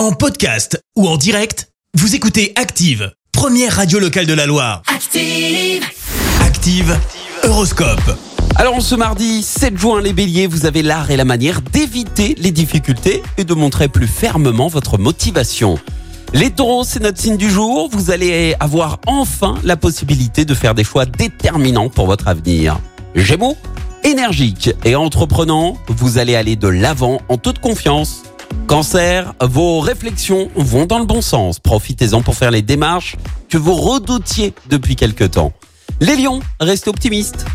En podcast ou en direct, vous écoutez Active, première radio locale de la Loire. Active. Active, Horoscope. Alors ce mardi 7 juin les béliers, vous avez l'art et la manière d'éviter les difficultés et de montrer plus fermement votre motivation. Les taureaux, c'est notre signe du jour, vous allez avoir enfin la possibilité de faire des choix déterminants pour votre avenir. Gémeaux, énergique et entreprenant, vous allez aller de l'avant en toute confiance. Cancer, vos réflexions vont dans le bon sens, profitez-en pour faire les démarches que vous redoutiez depuis quelque temps. Les lions, restez optimistes,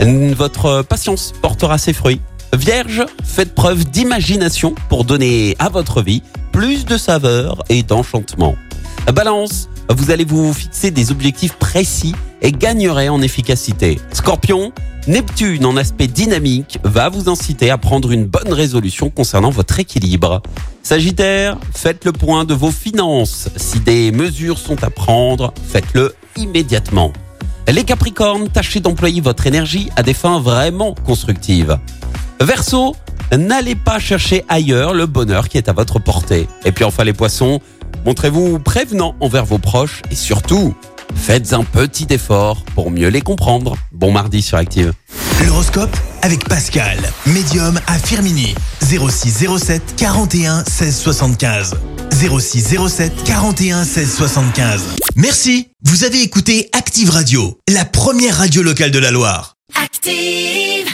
votre patience portera ses fruits. Vierge, faites preuve d'imagination pour donner à votre vie plus de saveur et d'enchantement. Balance, vous allez vous fixer des objectifs précis et gagnerez en efficacité. Scorpion, Neptune en aspect dynamique va vous inciter à prendre une bonne résolution concernant votre équilibre. Sagittaire, faites le point de vos finances. Si des mesures sont à prendre, faites-le immédiatement. Les Capricornes, tâchez d'employer votre énergie à des fins vraiment constructives. Verseau, n'allez pas chercher ailleurs le bonheur qui est à votre portée. Et puis enfin les Poissons, montrez-vous prévenant envers vos proches et surtout, faites un petit effort pour mieux les comprendre. Bon mardi sur Active. L'horoscope avec Pascal, médium à Firmini. 0607 41 16 75. 0607 41 16 75. Merci, vous avez écouté Active Radio, la première radio locale de la Loire. Active.